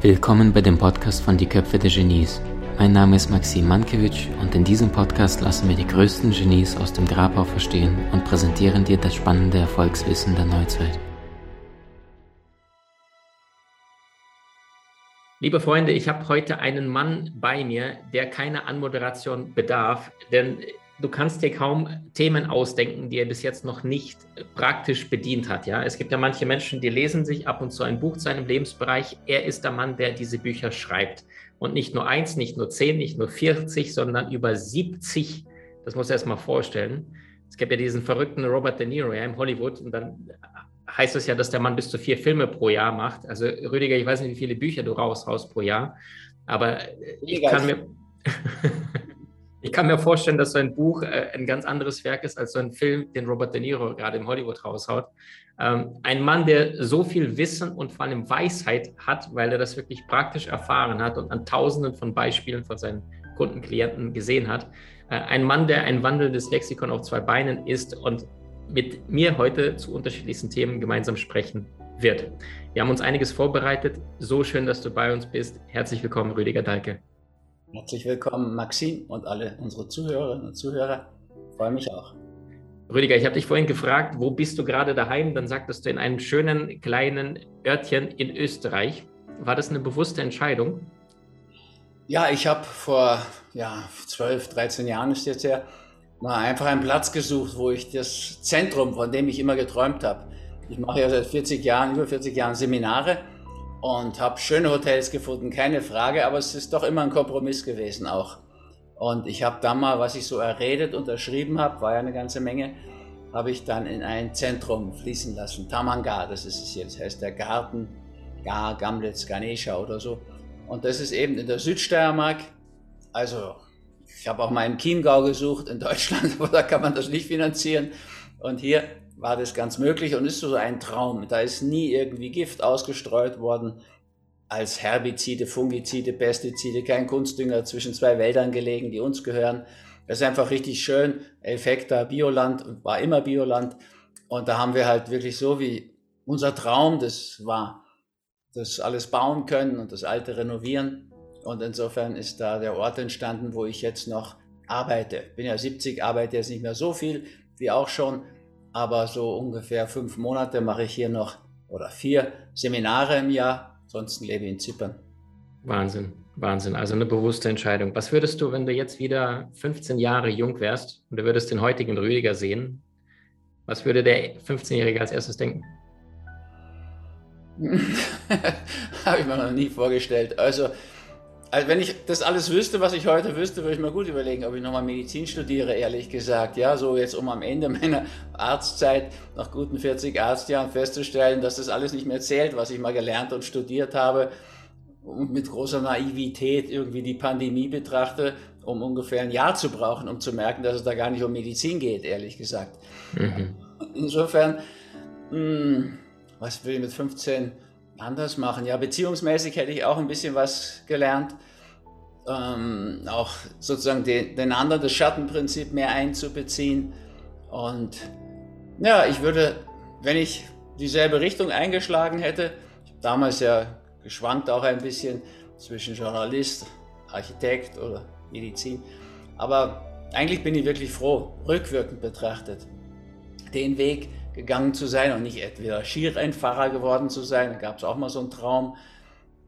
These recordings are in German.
Willkommen bei dem Podcast von Die Köpfe der Genies. Mein Name ist Maxim Mankewitsch und in diesem Podcast lassen wir die größten Genies aus dem Grabau verstehen und präsentieren dir das spannende Erfolgswissen der Neuzeit. Liebe Freunde, ich habe heute einen Mann bei mir, der keine Anmoderation bedarf, denn du kannst dir kaum Themen ausdenken, die er bis jetzt noch nicht praktisch bedient hat. Ja, es gibt ja manche Menschen, die lesen sich ab und zu ein Buch zu einem Lebensbereich. Er ist der Mann, der diese Bücher schreibt. Und nicht nur eins, nicht nur zehn, nicht nur 40, sondern über 70. Das muss er erst mal vorstellen. Es gibt ja diesen verrückten Robert De Niro ja, in Hollywood und dann heißt es ja, dass der Mann bis zu vier Filme pro Jahr macht. Also Rüdiger, ich weiß nicht, wie viele Bücher du raushaust pro Jahr, aber ich kann mir... Ich kann mir vorstellen, dass so ein Buch äh, ein ganz anderes Werk ist als so ein Film, den Robert De Niro gerade im Hollywood raushaut. Ähm, ein Mann, der so viel Wissen und vor allem Weisheit hat, weil er das wirklich praktisch erfahren hat und an Tausenden von Beispielen von seinen Kunden, Klienten gesehen hat. Äh, ein Mann, der ein wandelndes Lexikon auf zwei Beinen ist und mit mir heute zu unterschiedlichsten Themen gemeinsam sprechen wird. Wir haben uns einiges vorbereitet. So schön, dass du bei uns bist. Herzlich willkommen, Rüdiger Dahlke. Herzlich willkommen, Maxim und alle unsere Zuhörerinnen und Zuhörer. Ich freue mich auch. Rüdiger, ich habe dich vorhin gefragt, wo bist du gerade daheim? Dann sagtest du in einem schönen kleinen Örtchen in Österreich. War das eine bewusste Entscheidung? Ja, ich habe vor ja, 12, 13 Jahren ist jetzt her, mal einfach einen Platz gesucht, wo ich das Zentrum, von dem ich immer geträumt habe. Ich mache ja seit 40 Jahren, über 40 Jahren Seminare und habe schöne Hotels gefunden, keine Frage, aber es ist doch immer ein Kompromiss gewesen auch. Und ich habe dann mal, was ich so erredet, unterschrieben habe, war ja eine ganze Menge, habe ich dann in ein Zentrum fließen lassen. Tamangar, das ist es jetzt, heißt der Garten, Gar, Gamlitz, Ganesha oder so. Und das ist eben in der Südsteiermark. Also, ich habe auch mal im Chiemgau gesucht in Deutschland, aber da kann man das nicht finanzieren. Und hier war das ganz möglich und ist so ein Traum. Da ist nie irgendwie Gift ausgestreut worden als Herbizide, Fungizide, Pestizide, kein Kunstdünger zwischen zwei Wäldern gelegen, die uns gehören. Das ist einfach richtig schön. Effekta Bioland war immer Bioland. Und da haben wir halt wirklich so wie unser Traum, das war, das alles bauen können und das alte renovieren. Und insofern ist da der Ort entstanden, wo ich jetzt noch arbeite. Bin ja 70, arbeite jetzt nicht mehr so viel wie auch schon, aber so ungefähr fünf Monate mache ich hier noch oder vier Seminare im Jahr, ansonsten lebe ich in Zypern. Wahnsinn, Wahnsinn. Also eine bewusste Entscheidung. Was würdest du, wenn du jetzt wieder 15 Jahre jung wärst und du würdest den heutigen Rüdiger sehen? Was würde der 15-Jährige als erstes denken? Habe ich mir noch nie vorgestellt. Also also wenn ich das alles wüsste, was ich heute wüsste, würde ich mir gut überlegen, ob ich nochmal Medizin studiere, ehrlich gesagt. Ja, so jetzt um am Ende meiner Arztzeit, nach guten 40 Arztjahren festzustellen, dass das alles nicht mehr zählt, was ich mal gelernt und studiert habe und mit großer Naivität irgendwie die Pandemie betrachte, um ungefähr ein Jahr zu brauchen, um zu merken, dass es da gar nicht um Medizin geht, ehrlich gesagt. Mhm. Insofern, mh, hm, was will ich mit 15 anders machen. Ja, beziehungsmäßig hätte ich auch ein bisschen was gelernt. Ähm, auch sozusagen den, den anderen, das Schattenprinzip mehr einzubeziehen. Und ja, ich würde, wenn ich dieselbe Richtung eingeschlagen hätte, ich habe damals ja geschwankt auch ein bisschen zwischen Journalist, Architekt oder Medizin, aber eigentlich bin ich wirklich froh, rückwirkend betrachtet, den Weg gegangen zu sein und nicht entweder Skirennfahrer geworden zu sein. Da gab es auch mal so einen Traum.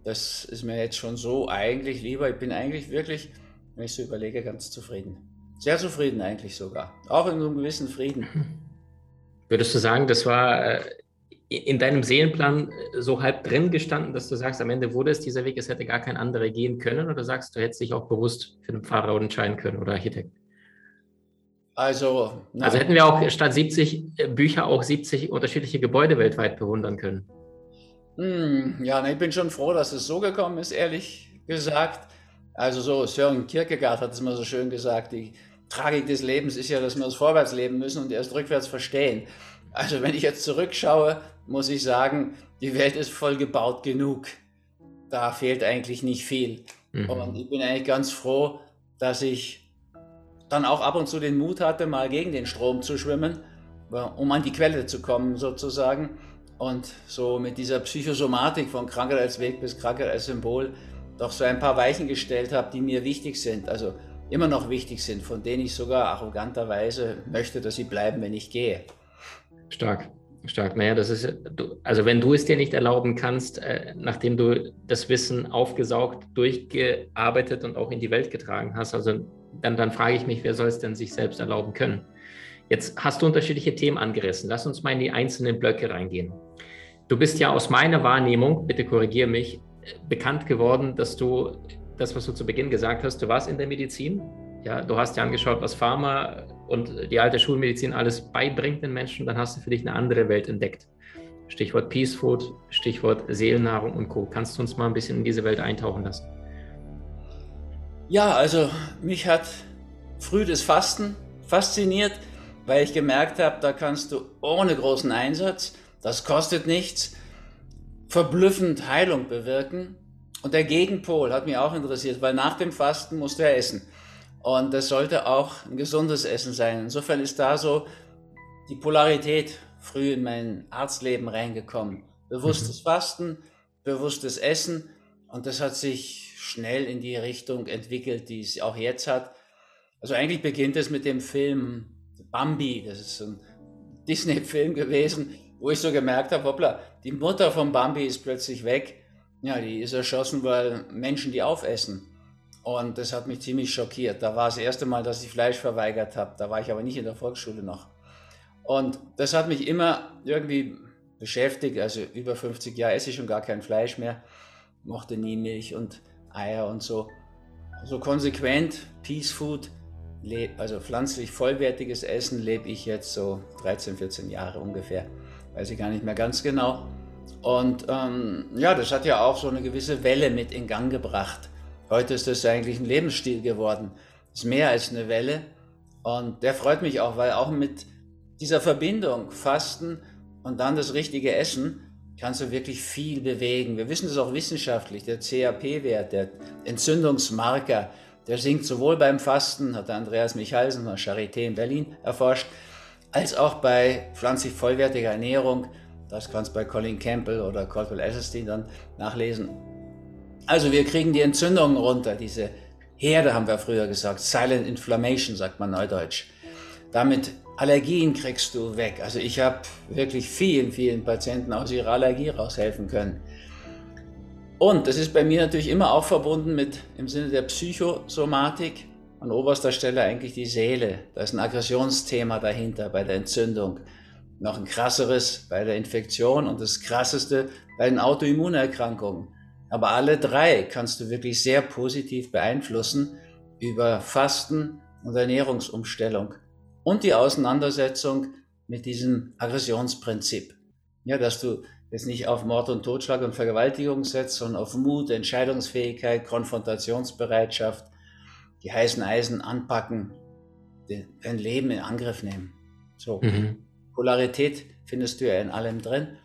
Das ist mir jetzt schon so eigentlich lieber. Ich bin eigentlich wirklich, wenn ich so überlege, ganz zufrieden. Sehr zufrieden eigentlich sogar. Auch in so einem gewissen Frieden. Würdest du sagen, das war äh, in deinem Seelenplan so halb drin gestanden, dass du sagst, am Ende wurde es dieser Weg, es hätte gar kein anderer gehen können? Oder sagst du, hättest dich auch bewusst für den Fahrer entscheiden können oder Architekt? Also, also hätten wir auch statt 70 äh, Bücher auch 70 unterschiedliche Gebäude weltweit bewundern können. Hm, ja, ich bin schon froh, dass es so gekommen ist, ehrlich gesagt. Also so, Sören Kierkegaard hat es mal so schön gesagt, die Tragik des Lebens ist ja, dass wir es vorwärts leben müssen und erst rückwärts verstehen. Also wenn ich jetzt zurückschaue, muss ich sagen, die Welt ist voll gebaut genug. Da fehlt eigentlich nicht viel. Mhm. Und ich bin eigentlich ganz froh, dass ich dann auch ab und zu den Mut hatte, mal gegen den Strom zu schwimmen um an die Quelle zu kommen sozusagen. Und so mit dieser Psychosomatik von Krankheit als Weg bis Krankheit als Symbol doch so ein paar Weichen gestellt habe, die mir wichtig sind, also immer noch wichtig sind, von denen ich sogar arroganterweise möchte, dass sie bleiben, wenn ich gehe. Stark. Stark. Naja, das ist, also wenn du es dir nicht erlauben kannst, äh, nachdem du das Wissen aufgesaugt, durchgearbeitet und auch in die Welt getragen hast, also dann, dann frage ich mich, wer soll es denn sich selbst erlauben können? Jetzt hast du unterschiedliche Themen angerissen. Lass uns mal in die einzelnen Blöcke reingehen. Du bist ja aus meiner Wahrnehmung, bitte korrigiere mich, bekannt geworden, dass du das, was du zu Beginn gesagt hast, du warst in der Medizin. Ja, du hast dir angeschaut, was Pharma und die alte Schulmedizin alles beibringt den Menschen. Dann hast du für dich eine andere Welt entdeckt. Stichwort Peace Food, Stichwort Seelennahrung und Co. Kannst du uns mal ein bisschen in diese Welt eintauchen lassen? Ja, also mich hat früh das Fasten fasziniert, weil ich gemerkt habe, da kannst du ohne großen Einsatz, das kostet nichts, verblüffend Heilung bewirken. Und der Gegenpol hat mich auch interessiert, weil nach dem Fasten musst du ja essen. Und das sollte auch ein gesundes Essen sein. Insofern ist da so die Polarität früh in mein Arztleben reingekommen. Bewusstes mhm. Fasten, bewusstes Essen. Und das hat sich schnell in die Richtung entwickelt, die es auch jetzt hat. Also eigentlich beginnt es mit dem Film Bambi, das ist ein Disney-Film gewesen, wo ich so gemerkt habe, hoppla, die Mutter von Bambi ist plötzlich weg. Ja, die ist erschossen, weil Menschen die aufessen. Und das hat mich ziemlich schockiert. Da war das erste Mal, dass ich Fleisch verweigert habe. Da war ich aber nicht in der Volksschule noch. Und das hat mich immer irgendwie beschäftigt. Also über 50 Jahre esse ich schon gar kein Fleisch mehr. Mochte nie Milch und Eier und so. So konsequent, Peace Food, also pflanzlich vollwertiges Essen lebe ich jetzt so 13, 14 Jahre ungefähr. Weiß ich gar nicht mehr ganz genau. Und ähm, ja, das hat ja auch so eine gewisse Welle mit in Gang gebracht. Heute ist das eigentlich ein Lebensstil geworden. Ist mehr als eine Welle. Und der freut mich auch, weil auch mit dieser Verbindung Fasten und dann das richtige Essen kannst du wirklich viel bewegen. Wir wissen das auch wissenschaftlich. Der CAP-Wert, der Entzündungsmarker, der sinkt sowohl beim Fasten, hat Andreas Michalsen von Charité in Berlin erforscht, als auch bei pflanzlich vollwertiger Ernährung. Das kannst du bei Colin Campbell oder Caldwell Esselstyn dann nachlesen. Also wir kriegen die Entzündungen runter, diese Herde haben wir früher gesagt, Silent Inflammation sagt man neudeutsch. Damit Allergien kriegst du weg. Also ich habe wirklich vielen, vielen Patienten aus ihrer Allergie raushelfen können. Und das ist bei mir natürlich immer auch verbunden mit im Sinne der Psychosomatik. An oberster Stelle eigentlich die Seele. Da ist ein Aggressionsthema dahinter bei der Entzündung. Noch ein krasseres bei der Infektion und das krasseste bei den Autoimmunerkrankungen. Aber alle drei kannst du wirklich sehr positiv beeinflussen über Fasten und Ernährungsumstellung und die Auseinandersetzung mit diesem Aggressionsprinzip. Ja, dass du jetzt nicht auf Mord und Totschlag und Vergewaltigung setzt, sondern auf Mut, Entscheidungsfähigkeit, Konfrontationsbereitschaft, die heißen Eisen anpacken, dein Leben in Angriff nehmen. So. Mhm. Polarität findest du ja in allem drin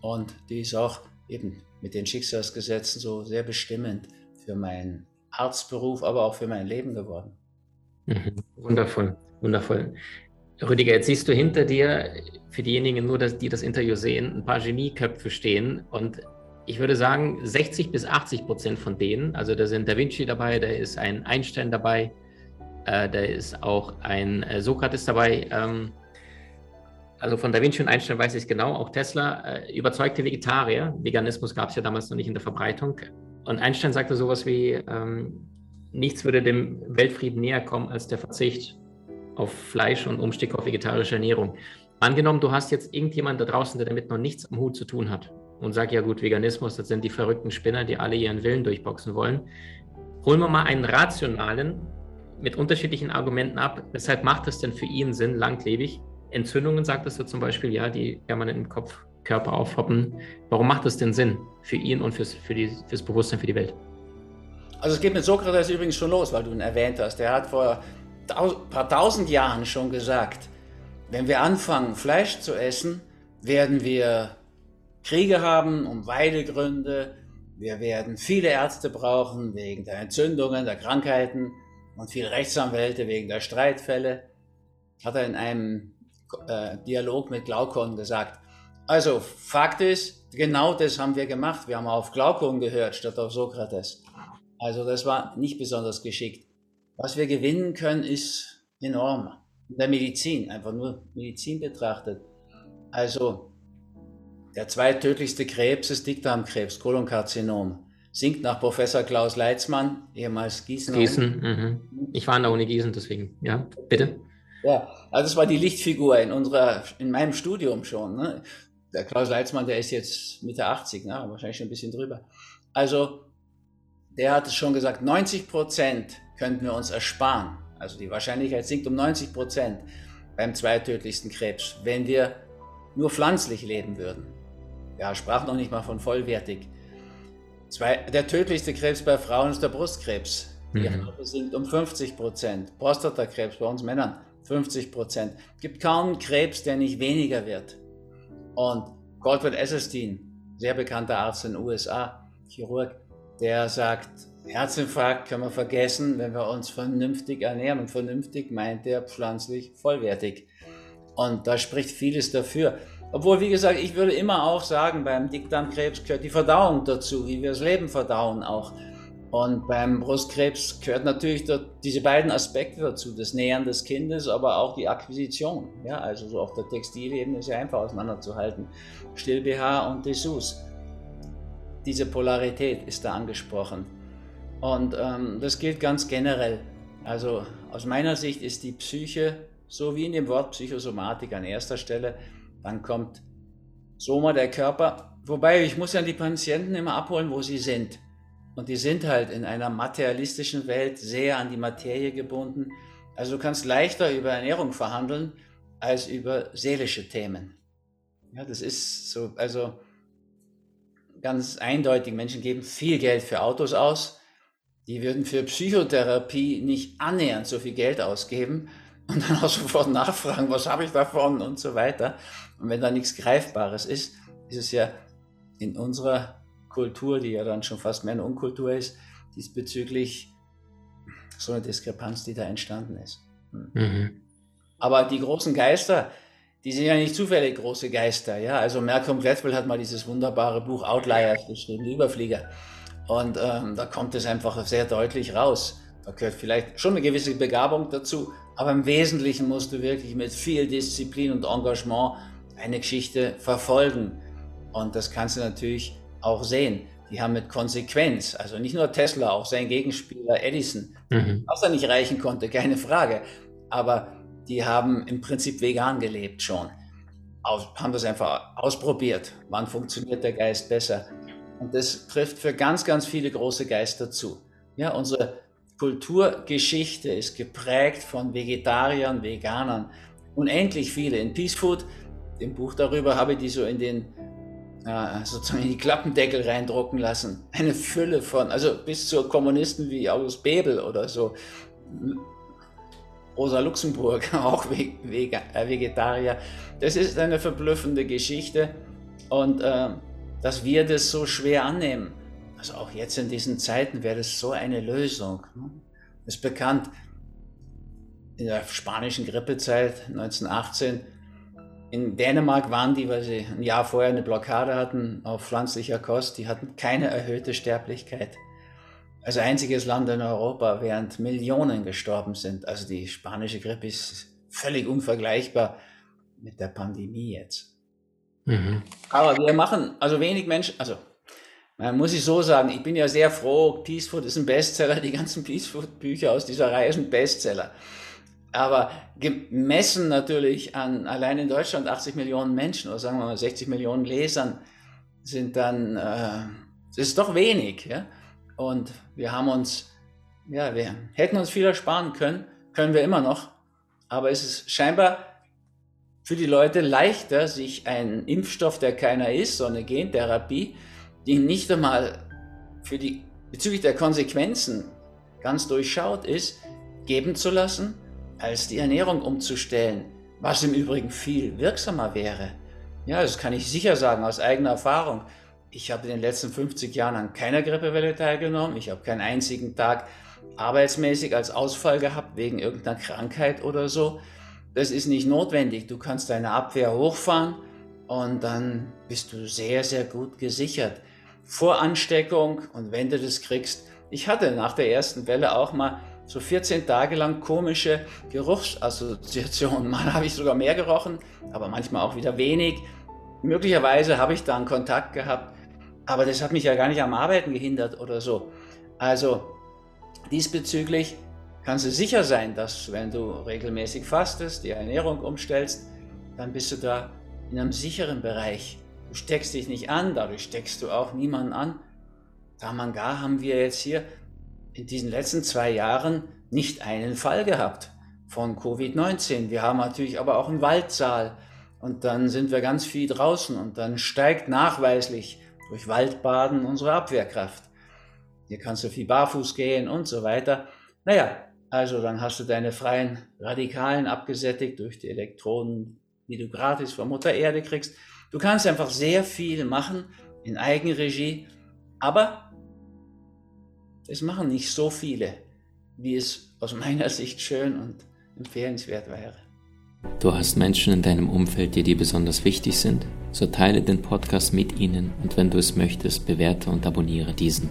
und die ist auch eben mit den Schicksalsgesetzen so sehr bestimmend für meinen Arztberuf, aber auch für mein Leben geworden. Mhm. Wundervoll, wundervoll. Rüdiger, jetzt siehst du hinter dir, für diejenigen nur, die das Interview sehen, ein paar Genieköpfe stehen und ich würde sagen, 60 bis 80 Prozent von denen, also da sind Da Vinci dabei, da ist ein Einstein dabei, äh, da ist auch ein äh, Sokrates dabei, ähm, also von Da Vinci und Einstein weiß ich es genau, auch Tesla, äh, überzeugte Vegetarier. Veganismus gab es ja damals noch nicht in der Verbreitung. Und Einstein sagte sowas wie, ähm, nichts würde dem Weltfrieden näher kommen als der Verzicht auf Fleisch und Umstieg auf vegetarische Ernährung. Angenommen, du hast jetzt irgendjemand da draußen, der damit noch nichts am Hut zu tun hat und sagt, ja gut, Veganismus, das sind die verrückten Spinner, die alle ihren Willen durchboxen wollen. Holen wir mal einen rationalen mit unterschiedlichen Argumenten ab. Weshalb macht es denn für ihn Sinn, langlebig Entzündungen, sagtest du zum Beispiel, ja, die permanent im Kopf, Körper aufhoppen. Warum macht das denn Sinn für ihn und fürs, für die, fürs Bewusstsein für die Welt? Also es geht mit Sokrates übrigens schon los, weil du ihn erwähnt hast. Der hat vor paar tausend Jahren schon gesagt, wenn wir anfangen, Fleisch zu essen, werden wir Kriege haben um Weidegründe, wir werden viele Ärzte brauchen wegen der Entzündungen, der Krankheiten und viele Rechtsanwälte wegen der Streitfälle. Hat er in einem äh, Dialog mit Glaukon gesagt. Also, Fakt ist, genau das haben wir gemacht. Wir haben auf Glaukon gehört statt auf Sokrates. Also, das war nicht besonders geschickt. Was wir gewinnen können, ist enorm. In der Medizin, einfach nur Medizin betrachtet. Also, der zweittödlichste Krebs ist Dickdarmkrebs, Kolonkarzinom. Sinkt nach Professor Klaus Leitzmann, ehemals Gießen. Gießen, mhm. ich war an der Uni Gießen, deswegen, ja, bitte. Ja, also das war die Lichtfigur in unserer, in meinem Studium schon. Ne? Der Klaus Leitzmann, der ist jetzt Mitte 80, ne? wahrscheinlich schon ein bisschen drüber. Also, der hat es schon gesagt, 90 Prozent könnten wir uns ersparen. Also die Wahrscheinlichkeit sinkt um 90 Prozent beim zweitödlichsten Krebs, wenn wir nur pflanzlich leben würden. Ja, sprach noch nicht mal von vollwertig. Zwei, der tödlichste Krebs bei Frauen ist der Brustkrebs. Die mhm. Rate sinkt um 50 Prozent. Prostatakrebs bei uns Männern 50 Prozent. Es gibt kaum Krebs, der nicht weniger wird. Und Goldwyn Esselstyn, sehr bekannter Arzt in den USA, Chirurg, der sagt, Herzinfarkt können wir vergessen, wenn wir uns vernünftig ernähren. Und vernünftig meint er pflanzlich vollwertig. Und da spricht vieles dafür. Obwohl, wie gesagt, ich würde immer auch sagen, beim Dickdarmkrebs gehört die Verdauung dazu, wie wir das Leben verdauen auch. Und beim Brustkrebs gehört natürlich diese beiden Aspekte dazu, das Nähern des Kindes, aber auch die Akquisition. Ja, also so auf der Textilebene ist ja einfach auseinanderzuhalten. Still-BH und Dessous. Diese Polarität ist da angesprochen. Und ähm, das gilt ganz generell. Also aus meiner Sicht ist die Psyche, so wie in dem Wort Psychosomatik an erster Stelle, dann kommt Soma, der Körper. Wobei, ich muss ja die Patienten immer abholen, wo sie sind. Und die sind halt in einer materialistischen Welt sehr an die Materie gebunden. Also du kannst leichter über Ernährung verhandeln als über seelische Themen. Ja, das ist so, also ganz eindeutig. Menschen geben viel Geld für Autos aus. Die würden für Psychotherapie nicht annähernd so viel Geld ausgeben und dann auch sofort nachfragen, was habe ich davon und so weiter. Und wenn da nichts Greifbares ist, ist es ja in unserer Kultur, die ja dann schon fast mehr eine Unkultur ist, diesbezüglich so eine Diskrepanz, die da entstanden ist. Hm. Mhm. Aber die großen Geister, die sind ja nicht zufällig große Geister. Ja? Also Malcolm Gladwell hat mal dieses wunderbare Buch Outliers geschrieben, die Überflieger. Und ähm, da kommt es einfach sehr deutlich raus. Da gehört vielleicht schon eine gewisse Begabung dazu, aber im Wesentlichen musst du wirklich mit viel Disziplin und Engagement eine Geschichte verfolgen. Und das kannst du natürlich auch sehen. Die haben mit Konsequenz, also nicht nur Tesla, auch sein Gegenspieler Edison, mhm. was er nicht reichen konnte, keine Frage. Aber die haben im Prinzip vegan gelebt schon. Aus, haben das einfach ausprobiert. Wann funktioniert der Geist besser? Und das trifft für ganz, ganz viele große Geister zu. Ja, unsere Kulturgeschichte ist geprägt von Vegetariern, Veganern. Unendlich viele. In Peace Food, dem Buch darüber, habe ich die so in den äh, sozusagen in die Klappendeckel reindrucken lassen. Eine Fülle von, also bis zu Kommunisten wie August Bebel oder so. Rosa Luxemburg, auch äh, Vegetarier. Das ist eine verblüffende Geschichte und äh, dass wir das so schwer annehmen. Also auch jetzt in diesen Zeiten wäre das so eine Lösung. Ne? Das ist bekannt, in der spanischen Grippezeit 1918, in Dänemark waren die, weil sie ein Jahr vorher eine Blockade hatten auf pflanzlicher Kost, die hatten keine erhöhte Sterblichkeit. Als einziges Land in Europa, während Millionen gestorben sind. Also die spanische Grippe ist völlig unvergleichbar mit der Pandemie jetzt. Mhm. Aber wir machen, also wenig Menschen, also man muss ich so sagen, ich bin ja sehr froh, Peace Food ist ein Bestseller, die ganzen Peace Food Bücher aus dieser Reihe sind Bestseller. Aber gemessen natürlich an allein in Deutschland 80 Millionen Menschen oder sagen wir mal 60 Millionen Lesern sind dann, äh, ist doch wenig. Ja? Und wir haben uns, ja, wir hätten uns viel ersparen können, können wir immer noch. Aber es ist scheinbar für die Leute leichter, sich einen Impfstoff, der keiner ist, so eine Gentherapie, die nicht einmal für die, bezüglich der Konsequenzen ganz durchschaut ist, geben zu lassen, als die Ernährung umzustellen, was im Übrigen viel wirksamer wäre. Ja, das kann ich sicher sagen aus eigener Erfahrung. Ich habe in den letzten 50 Jahren an keiner Grippewelle teilgenommen. Ich habe keinen einzigen Tag arbeitsmäßig als Ausfall gehabt wegen irgendeiner Krankheit oder so. Das ist nicht notwendig. Du kannst deine Abwehr hochfahren und dann bist du sehr, sehr gut gesichert. Vor Ansteckung und wenn du das kriegst, ich hatte nach der ersten Welle auch mal so 14 Tage lang komische Geruchsassoziationen. Mal habe ich sogar mehr gerochen, aber manchmal auch wieder wenig. Möglicherweise habe ich da einen Kontakt gehabt, aber das hat mich ja gar nicht am Arbeiten gehindert oder so. Also diesbezüglich kannst du sicher sein, dass wenn du regelmäßig fastest, die Ernährung umstellst, dann bist du da in einem sicheren Bereich. Du steckst dich nicht an, dadurch steckst du auch niemanden an. Damangar haben wir jetzt hier in diesen letzten zwei Jahren nicht einen Fall gehabt von Covid-19. Wir haben natürlich aber auch einen Waldsaal und dann sind wir ganz viel draußen und dann steigt nachweislich durch Waldbaden unsere Abwehrkraft. Hier kannst du viel barfuß gehen und so weiter. Naja, also dann hast du deine freien Radikalen abgesättigt durch die Elektronen, die du gratis von Mutter Erde kriegst. Du kannst einfach sehr viel machen in Eigenregie, aber es machen nicht so viele, wie es aus meiner Sicht schön und empfehlenswert wäre. Du hast Menschen in deinem Umfeld, die dir besonders wichtig sind? So teile den Podcast mit ihnen und wenn du es möchtest, bewerte und abonniere diesen.